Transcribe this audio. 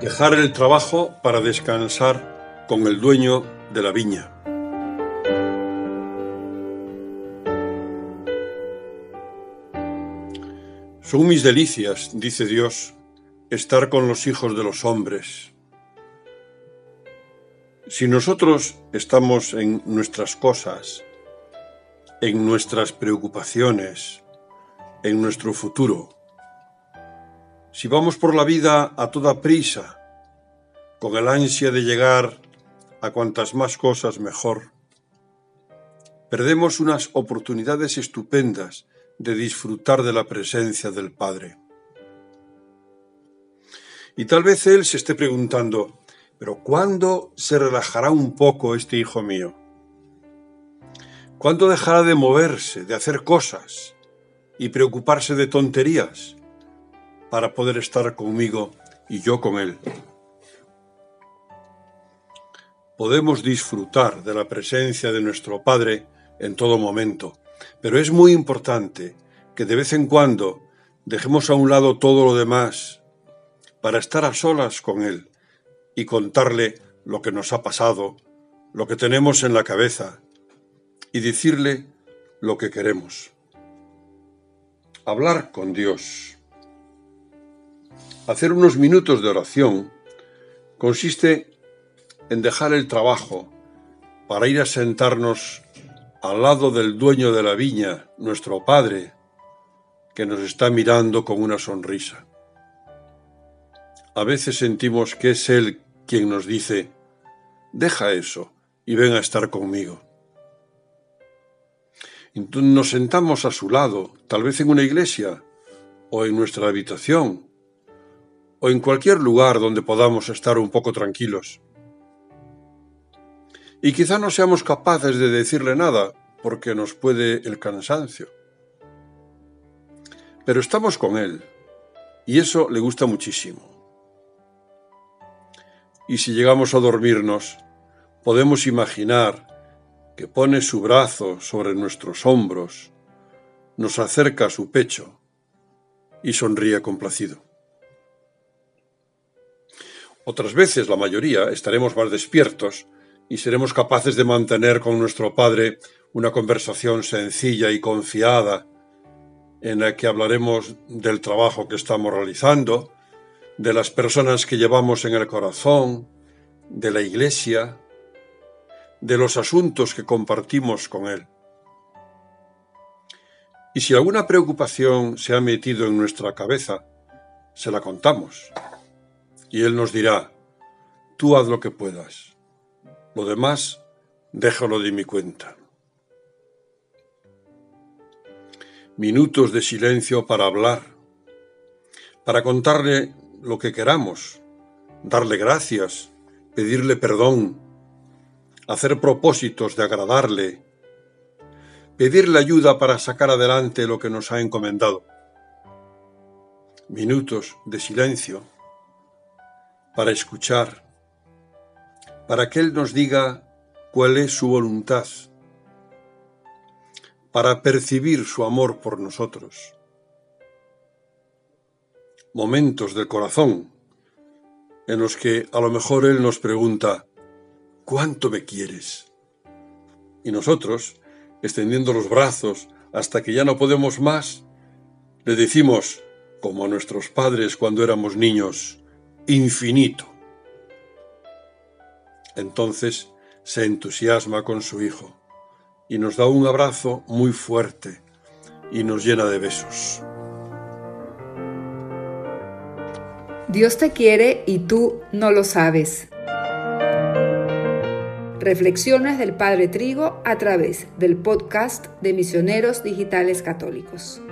Dejar el trabajo para descansar con el dueño de la viña. Son mis delicias, dice Dios, estar con los hijos de los hombres. Si nosotros estamos en nuestras cosas, en nuestras preocupaciones, en nuestro futuro, si vamos por la vida a toda prisa, con el ansia de llegar a cuantas más cosas mejor, perdemos unas oportunidades estupendas de disfrutar de la presencia del Padre. Y tal vez Él se esté preguntando, pero ¿cuándo se relajará un poco este hijo mío? ¿Cuándo dejará de moverse, de hacer cosas y preocuparse de tonterías? Para poder estar conmigo y yo con Él. Podemos disfrutar de la presencia de nuestro Padre en todo momento, pero es muy importante que de vez en cuando dejemos a un lado todo lo demás para estar a solas con Él y contarle lo que nos ha pasado, lo que tenemos en la cabeza y decirle lo que queremos. Hablar con Dios. Hacer unos minutos de oración consiste en dejar el trabajo para ir a sentarnos al lado del dueño de la viña, nuestro Padre, que nos está mirando con una sonrisa. A veces sentimos que es Él quien nos dice, deja eso y ven a estar conmigo. Nos sentamos a su lado, tal vez en una iglesia o en nuestra habitación o en cualquier lugar donde podamos estar un poco tranquilos. Y quizá no seamos capaces de decirle nada porque nos puede el cansancio. Pero estamos con Él y eso le gusta muchísimo. Y si llegamos a dormirnos, podemos imaginar que pone su brazo sobre nuestros hombros, nos acerca a su pecho y sonríe complacido. Otras veces, la mayoría, estaremos más despiertos y seremos capaces de mantener con nuestro Padre una conversación sencilla y confiada en la que hablaremos del trabajo que estamos realizando, de las personas que llevamos en el corazón, de la Iglesia, de los asuntos que compartimos con Él. Y si alguna preocupación se ha metido en nuestra cabeza, se la contamos y Él nos dirá, tú haz lo que puedas, lo demás déjalo de mi cuenta. Minutos de silencio para hablar, para contarle lo que queramos, darle gracias, pedirle perdón, hacer propósitos de agradarle, pedirle ayuda para sacar adelante lo que nos ha encomendado. Minutos de silencio para escuchar, para que Él nos diga cuál es su voluntad, para percibir su amor por nosotros. Momentos del corazón en los que a lo mejor Él nos pregunta, ¿cuánto me quieres? Y nosotros, extendiendo los brazos hasta que ya no podemos más, le decimos, como a nuestros padres cuando éramos niños, infinito. Entonces se entusiasma con su hijo y nos da un abrazo muy fuerte y nos llena de besos. Dios te quiere y tú no lo sabes. Reflexiones del Padre Trigo a través del podcast de Misioneros Digitales Católicos.